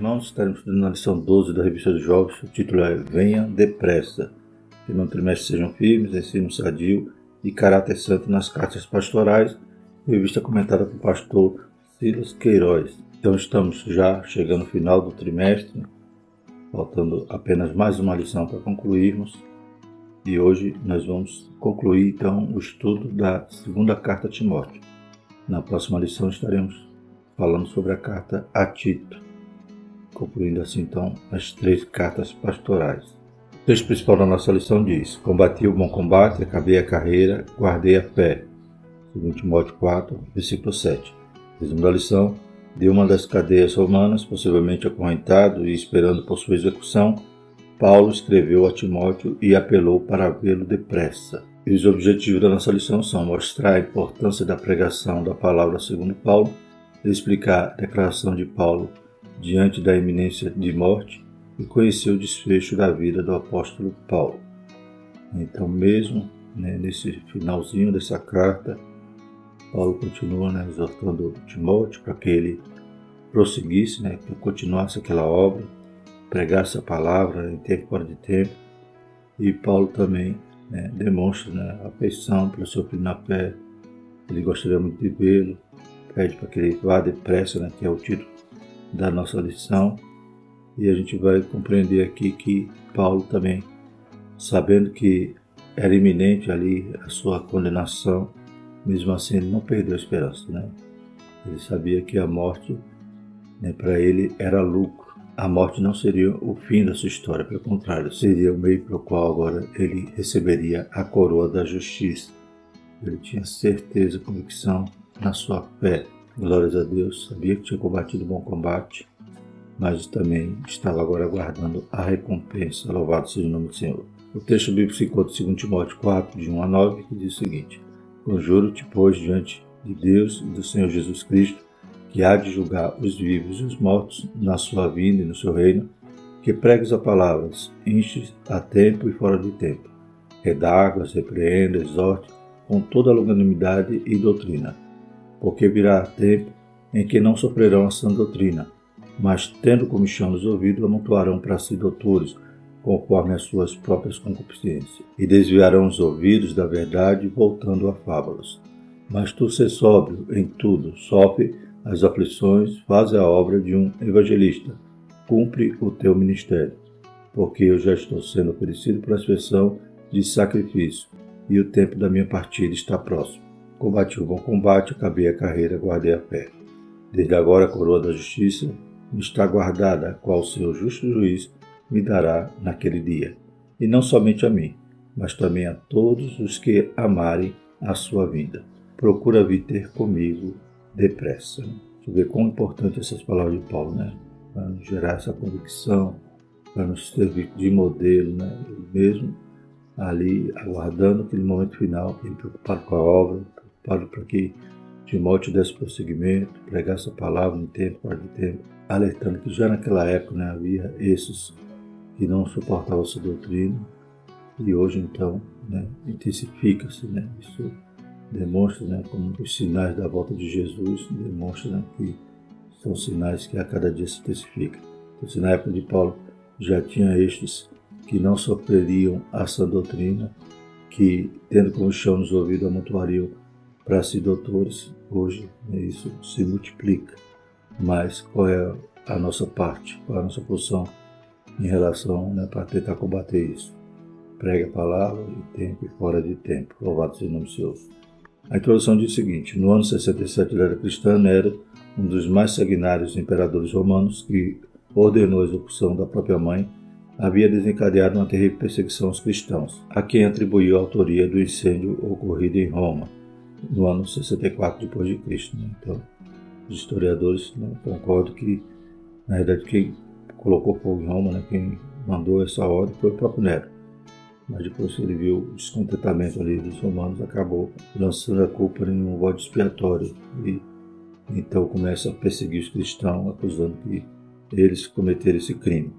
irmãos, estaremos estudando na lição 12 da Revista dos Jovens. O título é Venha Depressa. No trimestre sejam firmes, ensino sadio e caráter santo nas cartas pastorais. Revista comentada pelo pastor Silas Queiroz. Então estamos já chegando ao final do trimestre, faltando apenas mais uma lição para concluirmos. E hoje nós vamos concluir então o estudo da segunda carta a Timóteo. Na próxima lição estaremos falando sobre a carta a Tito concluindo assim então as três cartas pastorais. O texto principal da nossa lição diz: Combati o bom combate, acabei a carreira, guardei a fé. 2 Timóteo 4, versículo 7. Resumo da lição: de uma das cadeias romanas, possivelmente acorrentado e esperando por sua execução, Paulo escreveu a Timóteo e apelou para vê-lo depressa. E os objetivos da nossa lição são mostrar a importância da pregação da palavra segundo Paulo, explicar a declaração de Paulo diante da iminência de morte e conheceu o desfecho da vida do apóstolo Paulo. Então, mesmo né, nesse finalzinho dessa carta, Paulo continua né, exortando Timóteo para que ele prosseguisse, né, que continuasse aquela obra, pregasse a palavra em tempo fora de tempo. E Paulo também né, demonstra né, afeição pelo seu filho na fé. Ele gostaria muito de vê-lo, pede para que ele vá depressa, né, que é o título da nossa lição e a gente vai compreender aqui que Paulo também, sabendo que era iminente ali a sua condenação, mesmo assim ele não perdeu a esperança, né? Ele sabia que a morte, né, para ele, era lucro. A morte não seria o fim da sua história, pelo contrário, seria o meio pelo qual agora ele receberia a coroa da justiça. Ele tinha certeza, convicção na sua fé Glórias a Deus, sabia que tinha combatido bom combate, mas também estava agora aguardando a recompensa. Louvado seja o nome do Senhor. O texto bíblico se encontra em 2 Timóteo 4, de 1 a 9, que diz o seguinte: Conjuro-te, pois, diante de Deus e do Senhor Jesus Cristo, que há de julgar os vivos e os mortos na sua vinda e no seu reino, que pregues a palavras, enches a tempo e fora de tempo, redargas, repreenda, exorte, com toda a longanimidade e doutrina porque virá tempo em que não sofrerão a sã doutrina, mas, tendo comichão nos ouvidos, amontoarão para si doutores, conforme as suas próprias concupiscências, e desviarão os ouvidos da verdade, voltando a fábulas. Mas tu se sóbrio em tudo, sofre as aflições, faz a obra de um evangelista, cumpre o teu ministério, porque eu já estou sendo oferecido para a expressão de sacrifício, e o tempo da minha partida está próximo. Combati o bom combate, acabei a carreira, guardei a fé. Desde agora a coroa da justiça me está guardada, qual seu justo juiz me dará naquele dia. E não somente a mim, mas também a todos os que amarem a sua vida. Procura vir ter comigo depressa. Eu ver quão importante essas palavras de Paulo, né? Para nos gerar essa convicção, para nos servir de modelo, né? Ele mesmo ali aguardando aquele momento final, preocupado com a obra, Paulo para que Timóteo desse prosseguimento, pregasse a palavra em tempo, fora de tempo, alertando que já naquela época né, havia esses que não suportavam essa doutrina e hoje então né, intensifica-se. Né, isso demonstra né, como os sinais da volta de Jesus demonstram né, que são sinais que a cada dia se intensificam. Então, se na época de Paulo já tinha estes que não sofreriam essa doutrina, que tendo como chão nos ouvidos amontoariam para si doutores, hoje né, isso se multiplica. Mas qual é a nossa parte, qual é a nossa posição em relação né, para tentar combater isso? Pregue a palavra em tempo e fora de tempo. Louvado seja o nome do Senhor. A introdução diz o seguinte: no ano 67 da era cristã, Nero, um dos mais sanguinários imperadores romanos, que ordenou a execução da própria mãe, havia desencadeado uma terrível perseguição aos cristãos, a quem atribuiu a autoria do incêndio ocorrido em Roma no ano 64 depois de Cristo. Né? Então, os historiadores né, concordam que, na verdade, quem colocou fogo em Roma, né, quem mandou essa ordem foi o próprio Nero. Mas depois que ele viu o descontentamento ali dos romanos, acabou lançando a culpa em um voto expiatório. E então começa a perseguir os cristãos, acusando que eles cometeram esse crime.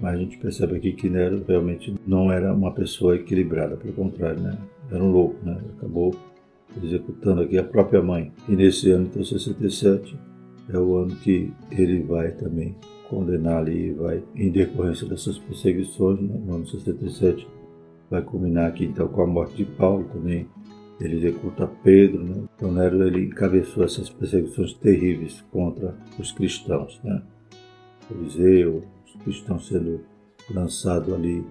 Mas a gente percebe aqui que Nero realmente não era uma pessoa equilibrada, pelo contrário, né? era um louco, né? acabou executando aqui a própria mãe. E nesse ano, então, 67, é o ano que ele vai também condenar ali, vai, em decorrência dessas perseguições, né, no ano 67, vai culminar aqui então com a morte de Paulo também. Ele executa Pedro, né? Então Nero ele encabeçou essas perseguições terríveis contra os cristãos, né? Coliseu, os cristãos sendo lançados ali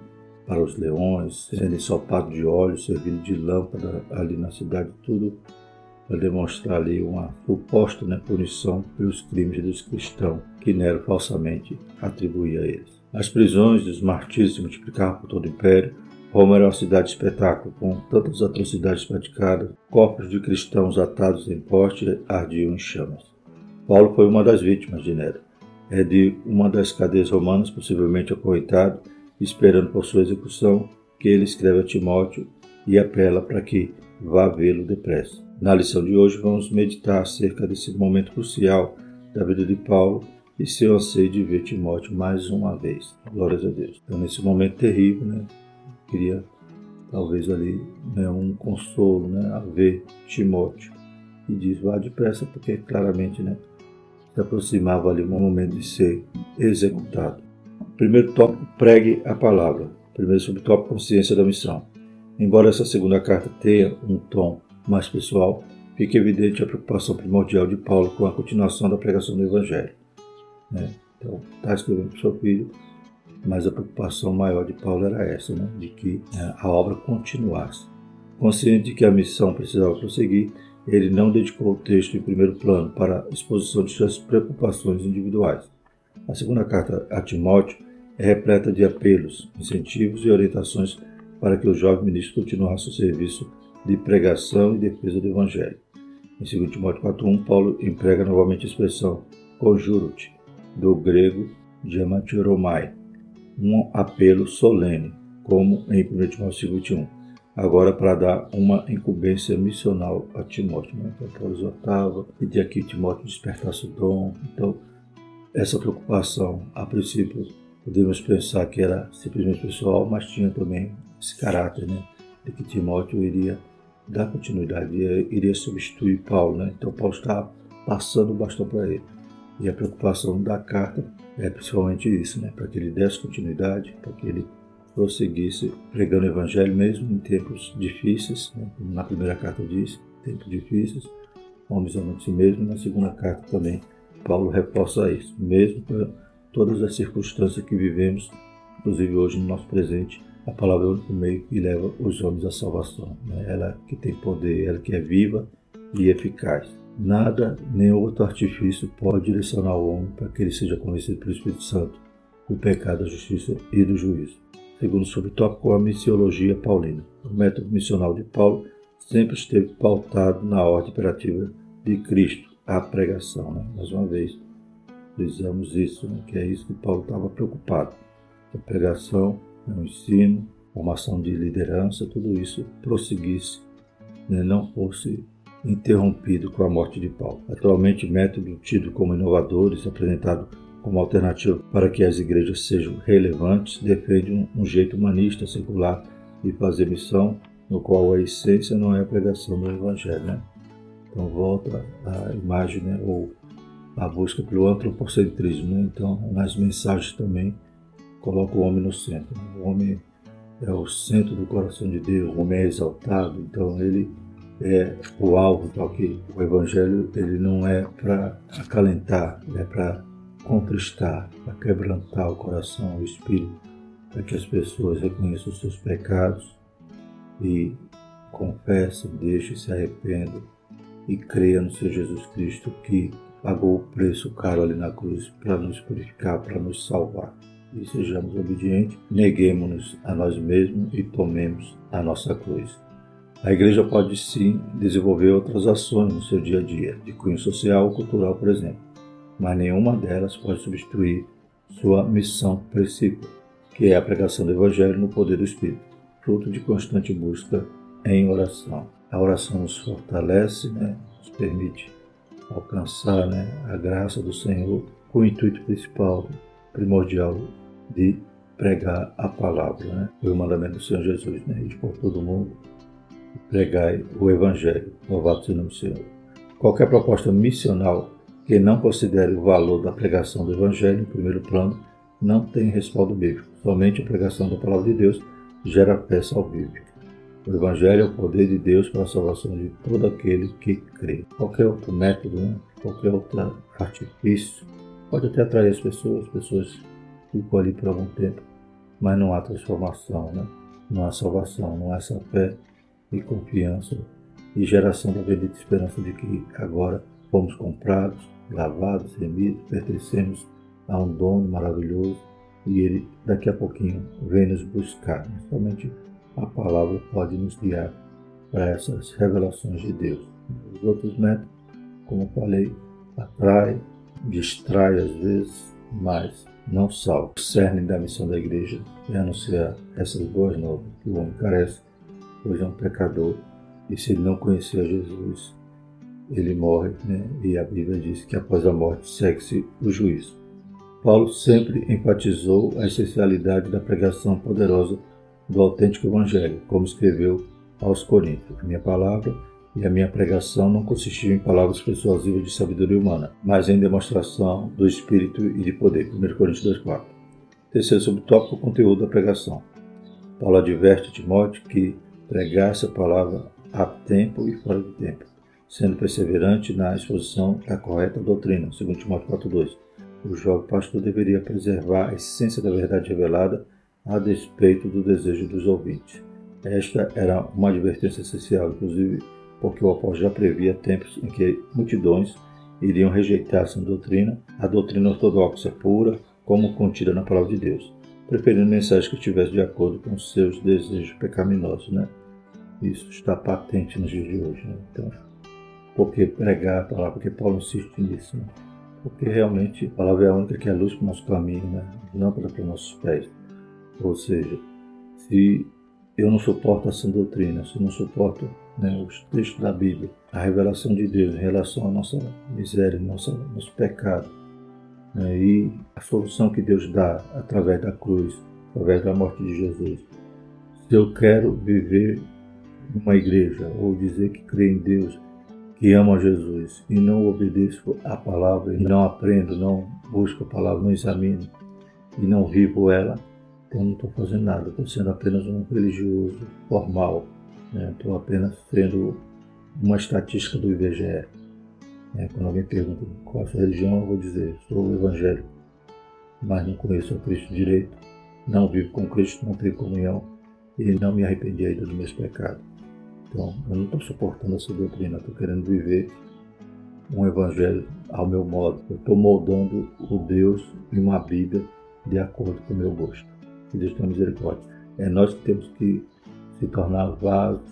para os leões, sendo ensopados de óleo, servindo de lâmpada ali na cidade, tudo para demonstrar ali uma suposta né, punição pelos crimes dos cristãos que Nero falsamente atribuía a eles. As prisões e os martírios se multiplicavam por todo o império. Roma era uma cidade de espetáculo, com tantas atrocidades praticadas, corpos de cristãos atados em poste ardiam em chamas. Paulo foi uma das vítimas de Nero. É de uma das cadeias romanas, possivelmente acorrentado, esperando por sua execução, que ele escreve a Timóteo e apela para que vá vê-lo depressa. Na lição de hoje vamos meditar acerca desse momento crucial da vida de Paulo e seu anseio de ver Timóteo mais uma vez. Glórias a Deus. Então, nesse momento terrível, né, queria talvez ali né, um consolo né, a ver Timóteo. E diz, vá depressa, porque claramente né, se aproximava ali um momento de ser executado. Primeiro tópico, pregue a palavra. Primeiro subtópico, consciência da missão. Embora essa segunda carta tenha um tom mais pessoal, fica evidente a preocupação primordial de Paulo com a continuação da pregação do Evangelho. Né? Então, está escrevendo para o seu filho, mas a preocupação maior de Paulo era essa, né? de que né, a obra continuasse. Consciente de que a missão precisava prosseguir, ele não dedicou o texto em primeiro plano para a exposição de suas preocupações individuais. A segunda carta a Timóteo é repleta de apelos, incentivos e orientações para que o jovem ministro continuasse o serviço de pregação e defesa do Evangelho. Em 2 Timóteo 4.1, Paulo emprega novamente a expressão conjuro-te, do grego diamantiromai, um apelo solene, como em 1 Timóteo 5.21, agora para dar uma incumbência missional a Timóteo. Né? Então, Paulo exortava, pedia que Timóteo despertasse o dom. Então, essa preocupação, a princípio, podemos pensar que era simplesmente pessoal, mas tinha também esse caráter, né? De que Timóteo iria dar continuidade, iria, substituir Paulo, né? Então Paulo está passando o bastão para ele. E a preocupação da carta é principalmente isso, né? Para que ele desse continuidade, para que ele prosseguisse pregando o evangelho mesmo em tempos difíceis, né? como na primeira carta diz, tempos difíceis, homens amando si mesmo, na segunda carta também Paulo reforça isso, mesmo com todas as circunstâncias que vivemos, inclusive hoje no nosso presente, a palavra é o único meio que leva os homens à salvação. Né? Ela que tem poder, ela que é viva e eficaz. Nada, nem outro artifício pode direcionar o homem para que ele seja convencido pelo Espírito Santo do pecado, da justiça e do juízo. Segundo subtópico, a missiologia paulina. O método missional de Paulo sempre esteve pautado na ordem operativa de Cristo, a pregação. Né? Mais uma vez, frisamos isso, né? que é isso que Paulo estava preocupado. A pregação no ensino, formação de liderança, tudo isso prosseguisse, né, não fosse interrompido com a morte de Paulo. Atualmente, método tido como inovadores, apresentado como alternativa para que as igrejas sejam relevantes, defende um, um jeito humanista, secular de fazer missão, no qual a essência não é a pregação do Evangelho. Né? Então, volta a imagem, né, ou a busca pelo antropocentrismo. Né? Então, nas mensagens também coloca o homem no centro. O homem é o centro do coração de Deus, o homem é exaltado, então ele é o alvo, tal que o evangelho ele não é para acalentar, é para contristar, para quebrantar o coração, o espírito, para que as pessoas reconheçam os seus pecados e confessem, deixem, se arrependam e creiam no Senhor Jesus Cristo que pagou o preço caro ali na cruz para nos purificar, para nos salvar e sejamos obedientes, neguemos-nos a nós mesmos e tomemos a nossa cruz. A igreja pode sim desenvolver outras ações no seu dia a dia, de cunho social ou cultural, por exemplo, mas nenhuma delas pode substituir sua missão principal, que é a pregação do Evangelho no poder do Espírito, fruto de constante busca em oração. A oração nos fortalece, né, nos permite alcançar né, a graça do Senhor com o intuito principal, primordial de pregar a palavra. Né? Foi o mandamento do Senhor Jesus, né? Ir por todo mundo e pregai o Evangelho. Louvado seja o nome do Senhor. Qualquer proposta missional Quem não considere o valor da pregação do Evangelho em primeiro plano não tem respaldo bíblico. Somente a pregação da palavra de Deus gera fé salvífica. O Evangelho é o poder de Deus para a salvação de todo aquele que crê. Qualquer outro método, né? qualquer outro artifício, pode até atrair as pessoas, as pessoas ficam ali por algum tempo, mas não há transformação, né? não há salvação, não há essa fé e confiança e geração da bendita esperança de que agora fomos comprados, lavados, remidos, pertencemos a um dono maravilhoso e ele daqui a pouquinho vem nos buscar. Somente a palavra pode nos guiar para essas revelações de Deus. Os outros métodos, como falei, atrai, distrai às vezes, mas não salva. O cerne da missão da igreja é anunciar essas boas novas que o homem carece, pois é um pecador e se ele não conhecer Jesus, ele morre, né? e a Bíblia diz que após a morte segue-se o juízo. Paulo sempre enfatizou a essencialidade da pregação poderosa do autêntico Evangelho, como escreveu aos Coríntios. Minha palavra e a minha pregação não consistiam em palavras persuasivas de sabedoria humana, mas em demonstração do Espírito e de poder. 1 Coríntios 2,4. Terceiro subtópico, o conteúdo da pregação. Paulo adverte Timóteo que pregasse a palavra a tempo e fora de tempo, sendo perseverante na exposição da correta doutrina, segundo Timóteo 4.2. O jovem pastor deveria preservar a essência da verdade revelada a despeito do desejo dos ouvintes. Esta era uma advertência essencial, inclusive porque o apóstolo já previa tempos em que multidões iriam rejeitar essa doutrina, a doutrina ortodoxa pura, como contida na palavra de Deus, preferindo mensagens que estivessem de acordo com seus desejos pecaminosos, né? Isso está patente nos dias de hoje. Né? Então, por que pregar a palavra? Porque Paulo insiste nisso. Né? Porque realmente a palavra é a única que é luz para o nosso caminho, né? lâmpada para os nossos pés. Ou seja, se eu não suporto essa doutrina, se eu não suporto né, os textos da Bíblia, a revelação de Deus em relação à nossa miséria, nosso, nosso pecado, né, e a solução que Deus dá através da cruz, através da morte de Jesus. Se eu quero viver numa igreja ou dizer que crê em Deus, que amo a Jesus e não obedeço a palavra, e não aprendo, não busco a palavra, não examino e não vivo ela, então não estou fazendo nada, estou sendo apenas um religioso formal, estou né? apenas sendo uma estatística do IBGE. É, quando alguém pergunta qual é a sua religião, eu vou dizer, sou evangélico, mas não conheço o Cristo direito, não vivo com Cristo, não tenho comunhão e não me arrependi ainda dos meus pecados. Então, eu não estou suportando essa doutrina, estou querendo viver um evangelho ao meu modo. Eu estou moldando o Deus e uma Bíblia de acordo com o meu gosto. Que Deus tenha misericórdia. É nós que temos que se tornar vasos,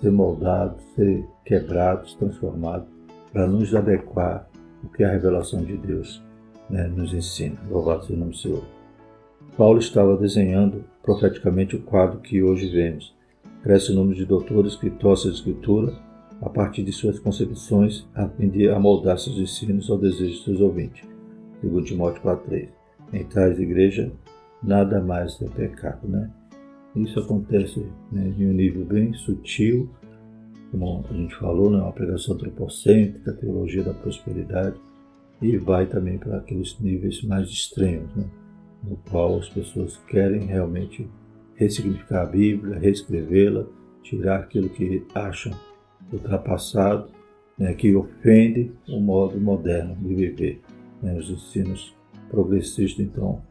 ser moldados, ser quebrados, transformados, para nos adequar ao que a revelação de Deus né, nos ensina. Louvado seja o nome do Senhor. Paulo estava desenhando profeticamente o quadro que hoje vemos cresce o número de doutores que torcem a Escritura a partir de suas concepções, a amoldar seus ensinos ao desejo de seus ouvintes. Segundo Timóteo 4.3. Em tais igrejas, nada mais é pecado, né? Isso acontece né, um nível bem sutil, como a gente falou, né, uma pregação antropocêntrica, teologia da prosperidade, e vai também para aqueles níveis mais extremos, né, no qual as pessoas querem realmente ressignificar a Bíblia, reescrevê-la, tirar aquilo que acham ultrapassado, né, que ofende o modo moderno de viver. Né, os ensinos progressistas, então,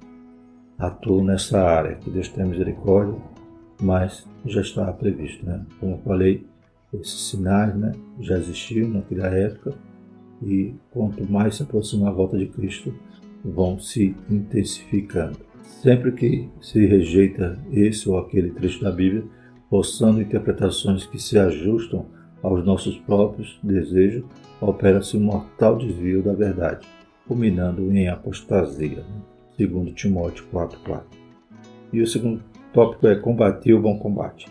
atuam nessa área. Que Deus tenha misericórdia, mas já estava previsto. Né? Como eu falei, esses sinais né, já existiam naquela época e quanto mais se aproxima a volta de Cristo, vão se intensificando. Sempre que se rejeita esse ou aquele trecho da Bíblia, forçando interpretações que se ajustam aos nossos próprios desejos, opera-se um mortal desvio da verdade, culminando em apostasia. Segundo Timóteo 4.4. E o segundo tópico é combater o bom combate.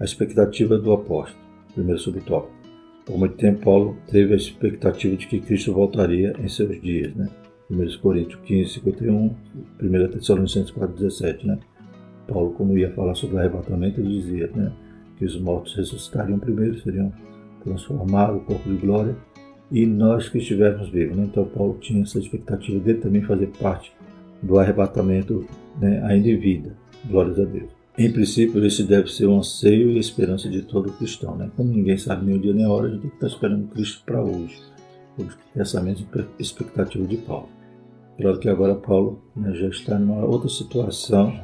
A expectativa do apóstolo. Primeiro subtópico. Por muito tempo, Paulo teve a expectativa de que Cristo voltaria em seus dias. Né? 1 Coríntios 15, 51, 1 Tessalonicenses 4, 17, né? Paulo, quando ia falar sobre o arrebatamento, ele dizia né, que os mortos ressuscitariam primeiro, seriam transformados, o corpo de glória, e nós que estivermos vivos. Né? Então Paulo tinha essa expectativa dele também fazer parte do arrebatamento né, ainda em vida. Glórias a Deus. Em princípio, esse deve ser um anseio e esperança de todo cristão. Né? Como ninguém sabe nem o dia nem a hora, a gente tem que estar esperando Cristo para hoje. Essa mesma expectativa de Paulo. Claro que agora Paulo né, já está numa outra situação,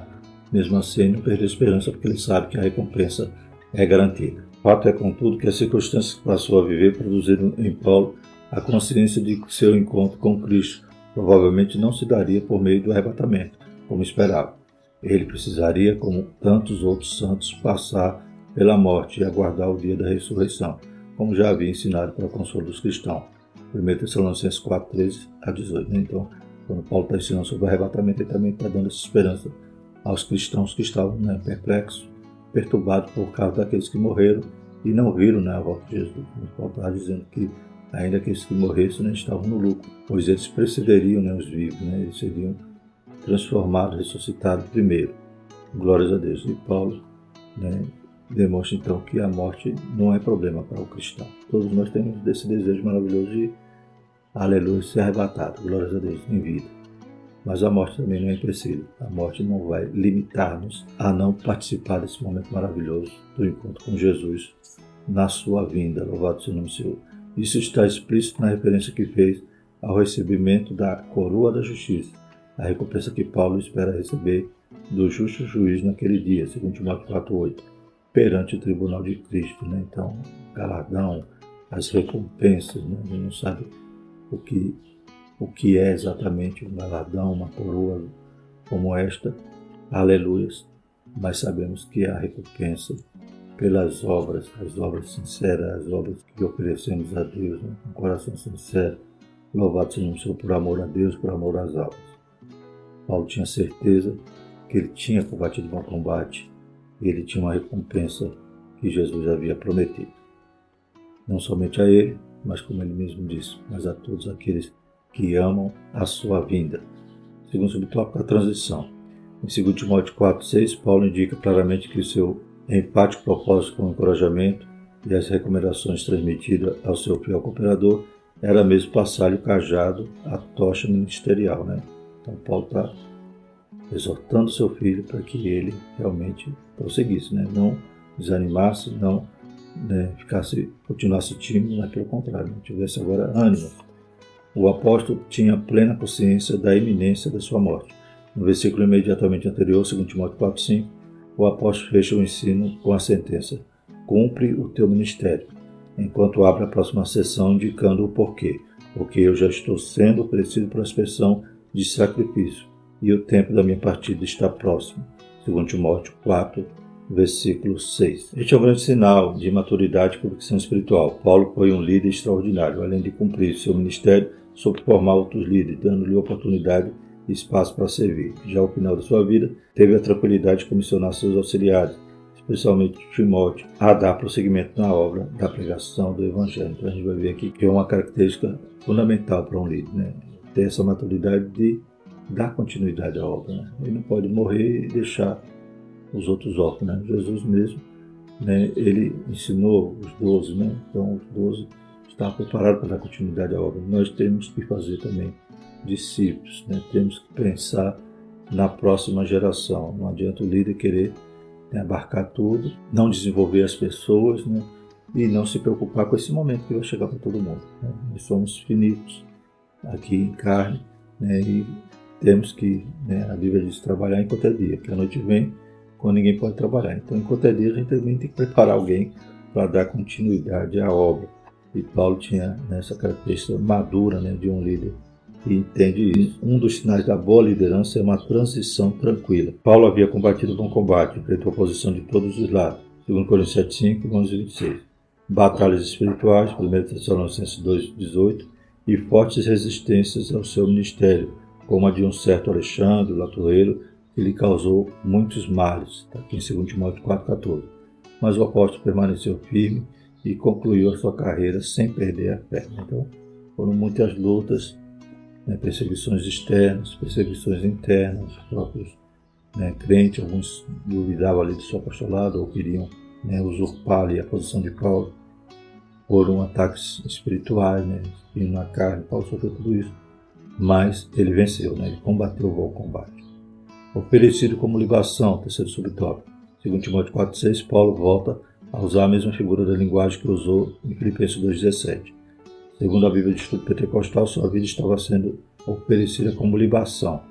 mesmo assim não perdeu a esperança, porque ele sabe que a recompensa é garantida. Fato é, contudo, que as circunstâncias que passou a viver produziram em Paulo a consciência de seu encontro com Cristo provavelmente não se daria por meio do arrebatamento, como esperava. Ele precisaria, como tantos outros santos, passar pela morte e aguardar o dia da ressurreição, como já havia ensinado para o consolo dos cristãos. 1 Tessalonicenses 4, 13 a 18. Né? Então, quando Paulo está ensinando sobre o arrebatamento, ele também está dando essa esperança aos cristãos que estavam né, perplexos, perturbados por causa daqueles que morreram e não viram né, a volta de Jesus. Paulo está dizendo que ainda aqueles que morressem né, estavam no lucro, pois eles precederiam né, os vivos, né, eles seriam transformado, ressuscitado primeiro. Glórias a Deus. E Paulo né, demonstra então que a morte não é problema para o cristão. Todos nós temos desse desejo maravilhoso de, aleluia, ser arrebatado, glórias a Deus, em vida. Mas a morte também não é empecilho. A morte não vai limitar-nos a não participar desse momento maravilhoso do encontro com Jesus na sua vinda. Louvado seja o nome do Senhor. Isso está explícito na referência que fez ao recebimento da coroa da justiça a recompensa que Paulo espera receber do justo juiz naquele dia, segundo Timóteo 4,8, perante o tribunal de Cristo. Né? Então, galardão, as recompensas, né? a gente não sabe o que, o que é exatamente um galardão, uma coroa como esta, aleluias, mas sabemos que a recompensa pelas obras, as obras sinceras, as obras que oferecemos a Deus, né? com coração sincero, louvado seja o Senhor por amor a Deus, por amor às almas. Paulo tinha certeza que ele tinha combatido bom combate e ele tinha uma recompensa que Jesus havia prometido. Não somente a ele, mas como ele mesmo disse, mas a todos aqueles que amam a sua vinda. Segundo o subtópico, a transição. Em 2 Timóteo 4,6, Paulo indica claramente que o seu empático propósito com o encorajamento e as recomendações transmitidas ao seu fiel cooperador era mesmo passar-lhe o cajado, a tocha ministerial, né? Então Paulo está exortando seu filho para que ele realmente prosseguisse, né? não desanimasse, não né, ficasse, continuasse tímido, mas pelo contrário, não tivesse agora ânimo. O apóstolo tinha plena consciência da iminência da sua morte. No versículo imediatamente anterior, 2 Timóteo 4,5, o apóstolo fecha o ensino com a sentença: Cumpre o teu ministério, enquanto abre a próxima sessão indicando o porquê. Porque eu já estou sendo oferecido para a expressão de sacrifício, e o tempo da minha partida está próximo. Segundo Timóteo 4, versículo 6. Este é um grande sinal de maturidade e convicção espiritual. Paulo foi um líder extraordinário, além de cumprir seu ministério, soube formar outros líderes, dando-lhe oportunidade espaço para servir. Já ao final da sua vida, teve a tranquilidade de comissionar seus auxiliares, especialmente Timóteo, a dar prosseguimento na obra da pregação do Evangelho. Então a gente vai ver aqui que é uma característica fundamental para um líder, né? ter essa maturidade de dar continuidade à obra. Né? Ele não pode morrer e deixar os outros órfãos. Né? Jesus mesmo, né, ele ensinou os doze, né? então os doze estavam preparados para dar continuidade à obra. Nós temos que fazer também discípulos, né? temos que pensar na próxima geração. Não adianta o líder querer né, abarcar tudo, não desenvolver as pessoas né? e não se preocupar com esse momento que vai chegar para todo mundo. Né? Nós somos finitos aqui em carne, né, e temos que, né, a Bíblia diz, trabalhar enquanto é dia, que a noite vem quando ninguém pode trabalhar. Então, enquanto é dia, a gente também tem que preparar alguém para dar continuidade à obra. E Paulo tinha nessa característica madura né, de um líder que entende isso. Um dos sinais da boa liderança é uma transição tranquila. Paulo havia combatido bom combate, enfrentou a oposição de todos os lados. 2 Coríntios 7,5 e 26. Batalhas espirituais, 1 Tessalonicenses 2,18 e fortes resistências ao seu ministério, como a de um certo Alexandre, Latoeiro, que lhe causou muitos males, está aqui em 2 Timóteo 4,14. Mas o apóstolo permaneceu firme e concluiu a sua carreira sem perder a fé. Então, foram muitas lutas, né, perseguições externas, perseguições internas, os próprios né, crentes, alguns duvidavam ali do seu apostolado ou queriam né, usurpar ali a posição de Paulo. foram ataques espirituais, né? Na carne, Paulo sofreu tudo isso. Mas ele venceu, né? Ele combateu o bom combate. Oferecido como libação, terceiro subtópico. Segundo Timóteo 4,6, Paulo volta a usar a mesma figura da linguagem que usou em Filipenses 2,17. Segundo a Bíblia de Estudo Pentecostal, sua vida estava sendo oferecida como libação,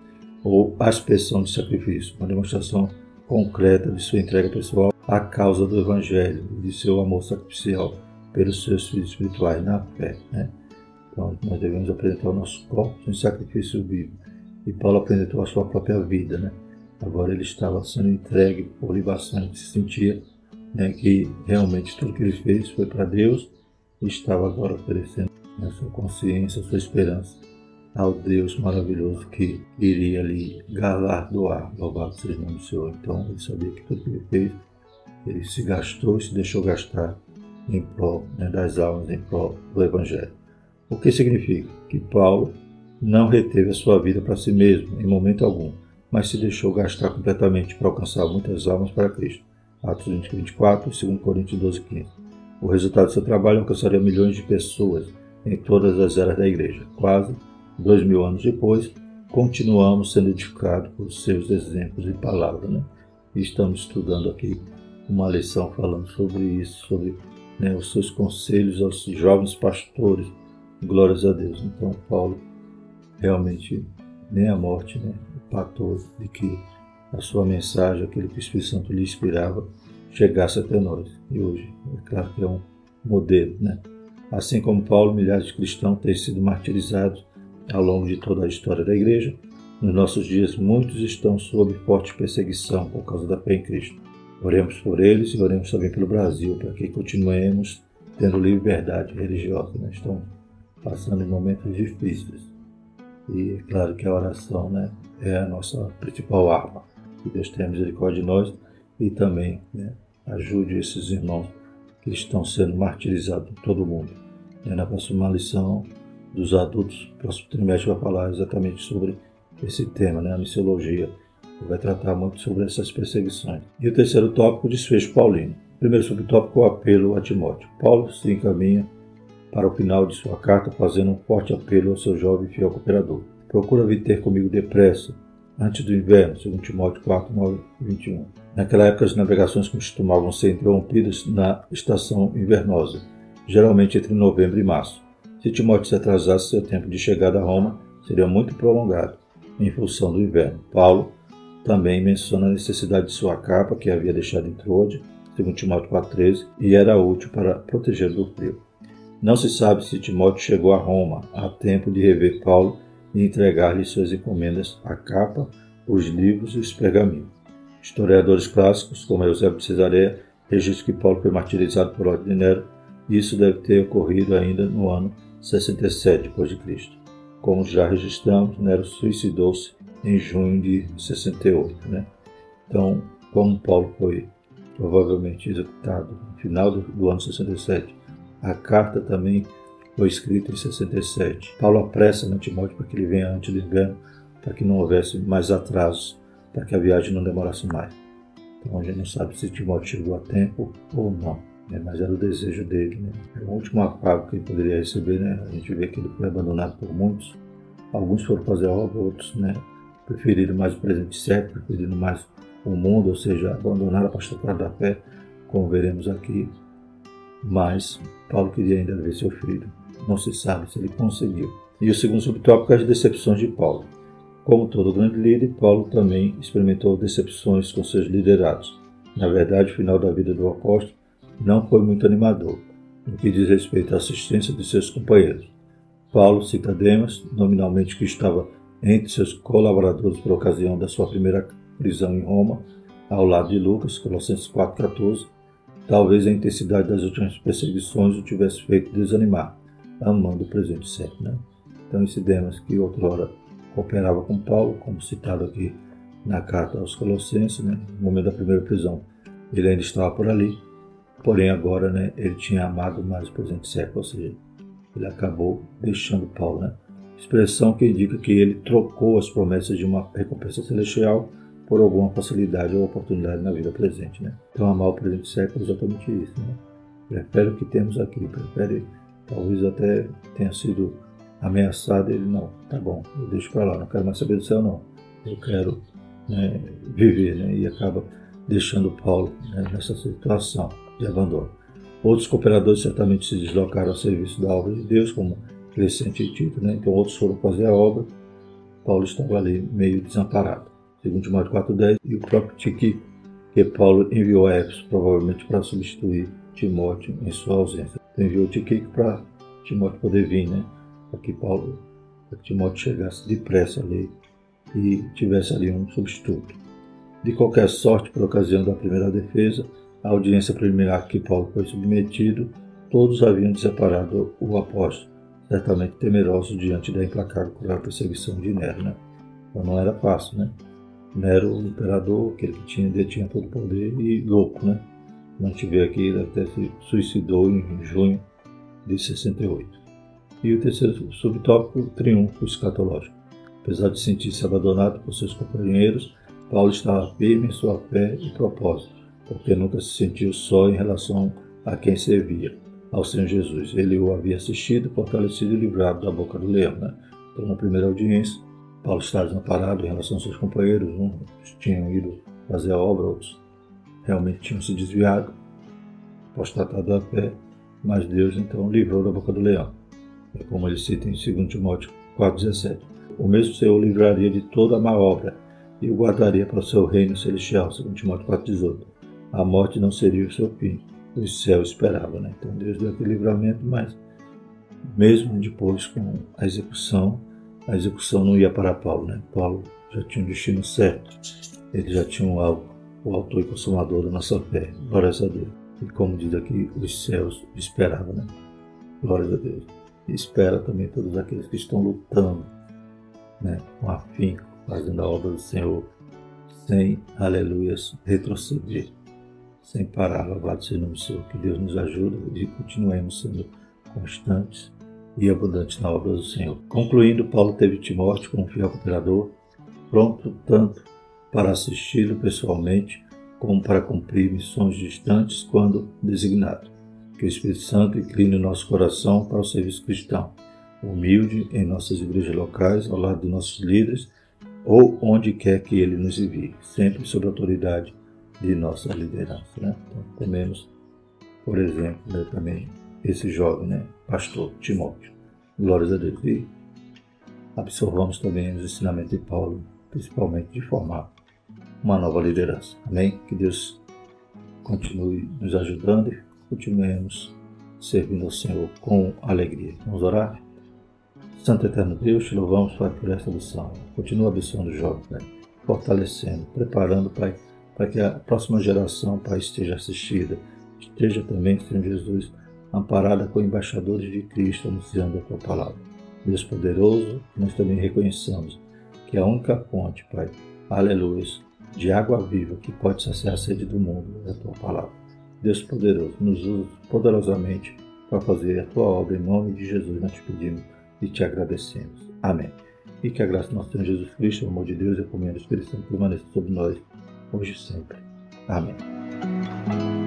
ou aspersão de sacrifício, uma demonstração concreta de sua entrega pessoal à causa do Evangelho e de seu amor sacrificial pelos seus filhos espirituais na fé. Né? Então, nós devemos apresentar o nosso corpo em sacrifício vivo. E Paulo apresentou a sua própria vida. Né? Agora ele estava sendo entregue por libação, ele se sentia né, que realmente tudo que ele fez foi para Deus estava agora oferecendo a sua consciência, sua esperança ao Deus maravilhoso que iria lhe galardoar. Louvado seja o nome do Senhor. Então ele sabia que tudo que ele fez, ele se gastou e se deixou gastar em prol né, das almas, em prol do Evangelho. O que significa? Que Paulo não reteve a sua vida para si mesmo, em momento algum, mas se deixou gastar completamente para alcançar muitas almas para Cristo. Atos 20, 24 e 2 Coríntios 12, 15. O resultado do seu trabalho alcançaria milhões de pessoas em todas as eras da igreja. Quase dois mil anos depois, continuamos sendo edificados por seus exemplos e palavras. Né? E estamos estudando aqui uma lição falando sobre isso, sobre né, os seus conselhos aos jovens pastores. Glórias a Deus. Então, Paulo realmente nem a morte né, empatou de que a sua mensagem, aquilo que o Espírito Santo lhe inspirava, chegasse até nós. E hoje, é claro que é um modelo. Né? Assim como Paulo, milhares de cristãos têm sido martirizados ao longo de toda a história da Igreja. Nos nossos dias, muitos estão sob forte perseguição por causa da fé em Cristo. Oremos por eles e oremos também pelo Brasil, para que continuemos tendo liberdade religiosa. Né? Estão passando momentos difíceis. E é claro que a oração né, é a nossa principal arma. Que Deus tenha misericórdia de nós e também né, ajude esses irmãos que estão sendo martirizados em todo o mundo. E na próxima lição dos adultos, o próximo trimestre vai falar exatamente sobre esse tema, né, a missiologia vai tratar muito sobre essas perseguições. E o terceiro tópico, o desfecho paulino. Primeiro subtópico, o apelo a Timóteo. Paulo se encaminha para o final de sua carta fazendo um forte apelo ao seu jovem fiel cooperador. Procura vir ter comigo depressa, antes do inverno, segundo Timóteo 4, 9 e 21. Naquela época, as navegações costumavam ser interrompidas na estação invernosa, geralmente entre novembro e março. Se Timóteo se atrasasse, seu tempo de chegada a Roma seria muito prolongado, em função do inverno. Paulo também menciona a necessidade de sua capa, que havia deixado em Troade, segundo Timóteo 4,13, e era útil para proteger do frio. Não se sabe se Timóteo chegou a Roma a tempo de rever Paulo e entregar-lhe suas encomendas, a capa, os livros e os pergaminhos. Historiadores clássicos, como Eusébio de Cesareia, registram que Paulo foi martirizado por ordem de Nero, e isso deve ter ocorrido ainda no ano 67 d.C. Como já registramos, Nero suicidou-se em junho de 68. Né? Então, como Paulo foi provavelmente executado no final do, ano 67, a carta também foi escrita em 67. Paulo apressa Timóteo para que ele venha antes do inverno, para que não houvesse mais atrasos, para que a viagem não demorasse mais. Então a gente não sabe se Timóteo chegou a tempo ou não, né? mas era o desejo dele. Né? O último afago que ele poderia receber. Né? A gente vê que ele foi abandonado por muitos. Alguns foram fazer obra, outros né? preferiram mais o presente certo, preferiram mais o mundo, ou seja, abandonar a pastoral da fé, como veremos aqui. Mas Paulo queria ainda ver seu filho. Não se sabe se ele conseguiu. E o segundo subtópico é as decepções de Paulo. Como todo grande líder, Paulo também experimentou decepções com seus liderados. Na verdade, o final da vida do apóstolo não foi muito animador, no que diz respeito à assistência de seus companheiros. Paulo cita Demas, nominalmente que estava entre seus colaboradores por ocasião da sua primeira prisão em Roma, ao lado de Lucas, Colossenses 4,14, talvez a intensidade das últimas perseguições o tivesse feito desanimar, amando o presente sempre. Né? Então, esse Demas, que outrora cooperava com Paulo, como citado aqui na carta aos Colossenses, né? no momento da primeira prisão, ele ainda estava por ali, porém agora né, ele tinha amado mais o presente século, ou seja, ele acabou deixando Paulo. Né? expressão que indica que ele trocou as promessas de uma recompensa celestial por alguma facilidade ou oportunidade na vida presente. Né? Então, amar o presente século é exatamente isso. Né? Prefere o que temos aqui, prefere, talvez até tenha sido ameaçado. Ele, não, tá bom, eu deixo para lá, não quero mais saber do céu, não. Eu quero né, viver, né? E acaba deixando Paulo né, nessa situação de abandono. Outros cooperadores certamente se deslocaram ao serviço da obra de Deus, como Crescente e Tito, né? então outros foram fazer a obra. Paulo estava ali meio desamparado. Segundo Timóteo 4,10, e o próprio Tiquico, que Paulo enviou a Éfeso, provavelmente para substituir Timóteo em sua ausência. Então enviou Tiquico para Timóteo poder vir, né? Para que Paulo, para que Timóteo chegasse depressa ali e tivesse ali um substituto. De qualquer sorte, por ocasião da primeira defesa, a audiência preliminar que Paulo foi submetido, todos haviam desamparado o apóstolo, certamente temerosos diante da implacável perseguição de Nero. Né? Então não era fácil, né? Nero, o imperador, aquele que tinha, detinha todo o poder e louco, né? Não te vê aqui, ele até se suicidou em junho de 68. E o terceiro subtópico, triunfo escatológico. Apesar de sentir-se abandonado por seus companheiros, Paulo estava firme em sua fé e propósito, porque nunca se sentiu só em relação a quem servia, ao Senhor Jesus. Ele o havia assistido, fortalecido e livrado da boca do leão. Né? Então, na primeira audiência, Paulo estava desamparado em relação aos seus companheiros, uns tinham ido fazer a obra, outros realmente tinham se desviado, apostatado da fé, mas Deus então livrou da boca do leão. Como ele cita em 2 Timóteo 4,17. O mesmo Senhor livraria de toda a má obra e o guardaria para o seu reino celestial, segundo Timóteo 4,18. A morte não seria o seu fim, o céu esperava. Né? Então Deus deu aquele livramento, mas mesmo depois com a execução, a execução não ia para Paulo. Né? Paulo já tinha um destino certo, ele já tinha um alvo, o autor e consumador da nossa fé. Glórias a Deus. E como diz aqui, os céus esperavam. Né? Glórias a Deus. E espera também todos aqueles que estão lutando né, com afinco fazendo a obra do Senhor sem, aleluias, retroceder, sem parar. Louvado seja o nome do Senhor. Que Deus nos ajude e continuemos sendo constantes e abundantes na obra do Senhor. Concluindo, Paulo teve Timóteo como fiel cooperador, pronto tanto para assisti-lo pessoalmente como para cumprir missões distantes quando designado. Que o Espírito Santo incline o nosso coração para o serviço cristão, humilde em nossas igrejas locais, ao lado de nossos líderes ou onde quer que ele nos envie, sempre sob a autoridade de nossa liderança. Né? Então, tomemos, por exemplo, né, também esse jovem, né, pastor Timóteo. Glórias a Deus. E absorvamos também os ensinamentos de Paulo, principalmente de formar uma nova liderança. Amém? Que Deus continue nos ajudando e continuemos servindo ao Senhor com alegria. Vamos orar? Santo Eterno Deus, te louvamos, Pai, por esta lição. Continua abençoando o jovem, Pai, fortalecendo, preparando, Pai, para que a próxima geração, Pai, esteja assistida, esteja também, Senhor Jesus, amparada com embaixadores de Cristo anunciando a Tua palavra. Deus poderoso, nós também reconheçamos que a única fonte, Pai, aleluia, de água viva que pode saciar a sede do mundo é a Tua palavra. Deus poderoso, nos usa poderosamente para fazer a Tua obra. Em nome de Jesus nós te pedimos e te agradecemos. Amém. E que a graça do nosso Senhor Jesus Cristo, o amor de Deus e a comunhão do Espírito Santo permaneça sobre nós, hoje e sempre. Amém.